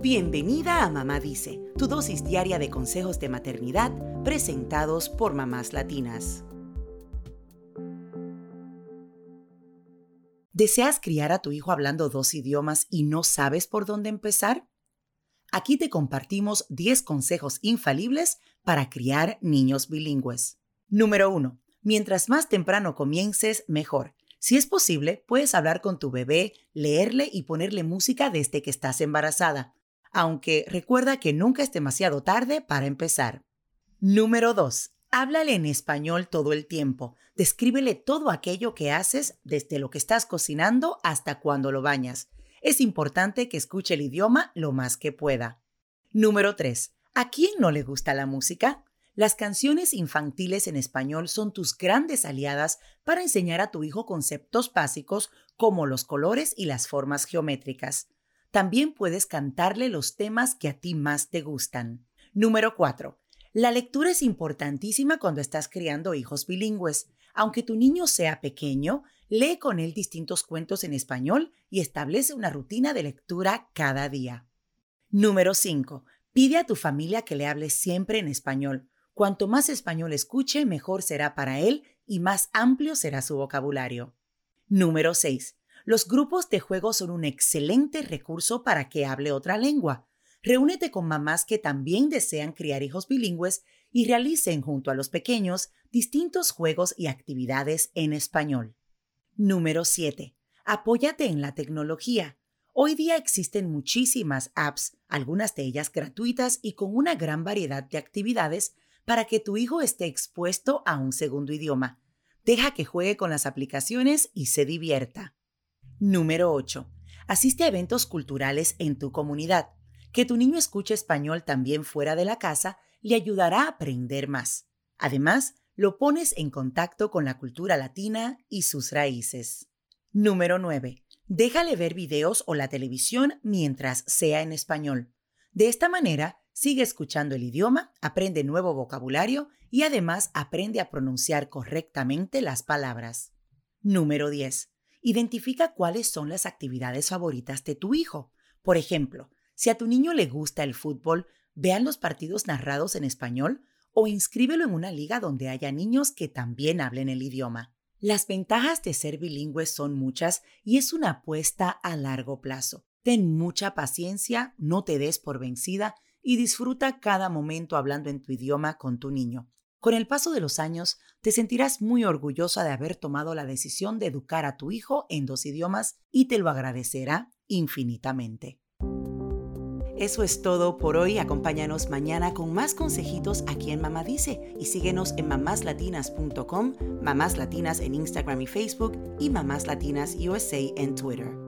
Bienvenida a Mamá Dice, tu dosis diaria de consejos de maternidad presentados por mamás latinas. ¿Deseas criar a tu hijo hablando dos idiomas y no sabes por dónde empezar? Aquí te compartimos 10 consejos infalibles para criar niños bilingües. Número 1. Mientras más temprano comiences, mejor. Si es posible, puedes hablar con tu bebé, leerle y ponerle música desde que estás embarazada aunque recuerda que nunca es demasiado tarde para empezar. Número 2. Háblale en español todo el tiempo. Descríbele todo aquello que haces desde lo que estás cocinando hasta cuando lo bañas. Es importante que escuche el idioma lo más que pueda. Número 3. ¿A quién no le gusta la música? Las canciones infantiles en español son tus grandes aliadas para enseñar a tu hijo conceptos básicos como los colores y las formas geométricas. También puedes cantarle los temas que a ti más te gustan. Número 4. La lectura es importantísima cuando estás criando hijos bilingües. Aunque tu niño sea pequeño, lee con él distintos cuentos en español y establece una rutina de lectura cada día. Número 5. Pide a tu familia que le hable siempre en español. Cuanto más español escuche, mejor será para él y más amplio será su vocabulario. Número 6. Los grupos de juego son un excelente recurso para que hable otra lengua. Reúnete con mamás que también desean criar hijos bilingües y realicen junto a los pequeños distintos juegos y actividades en español. Número 7. Apóyate en la tecnología. Hoy día existen muchísimas apps, algunas de ellas gratuitas y con una gran variedad de actividades para que tu hijo esté expuesto a un segundo idioma. Deja que juegue con las aplicaciones y se divierta. Número 8. Asiste a eventos culturales en tu comunidad. Que tu niño escuche español también fuera de la casa le ayudará a aprender más. Además, lo pones en contacto con la cultura latina y sus raíces. Número 9. Déjale ver videos o la televisión mientras sea en español. De esta manera, sigue escuchando el idioma, aprende nuevo vocabulario y además aprende a pronunciar correctamente las palabras. Número 10. Identifica cuáles son las actividades favoritas de tu hijo. Por ejemplo, si a tu niño le gusta el fútbol, vean los partidos narrados en español o inscríbelo en una liga donde haya niños que también hablen el idioma. Las ventajas de ser bilingüe son muchas y es una apuesta a largo plazo. Ten mucha paciencia, no te des por vencida y disfruta cada momento hablando en tu idioma con tu niño. Con el paso de los años, te sentirás muy orgullosa de haber tomado la decisión de educar a tu hijo en dos idiomas y te lo agradecerá infinitamente. Eso es todo por hoy. Acompáñanos mañana con más consejitos aquí en Mamá Dice y síguenos en mamáslatinas.com, Mamás Latinas en Instagram y Facebook y Mamás Latinas USA en Twitter.